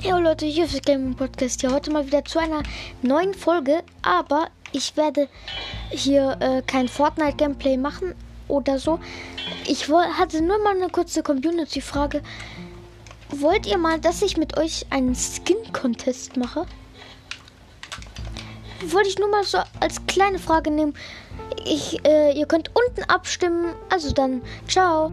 Hey Leute, hier ist Gaming Podcast. Hier heute mal wieder zu einer neuen Folge. Aber ich werde hier äh, kein Fortnite Gameplay machen oder so. Ich hatte nur mal eine kurze Community-Frage. Wollt ihr mal, dass ich mit euch einen Skin-Contest mache? Wollte ich nur mal so als kleine Frage nehmen. Ich, äh, ihr könnt unten abstimmen. Also dann, ciao.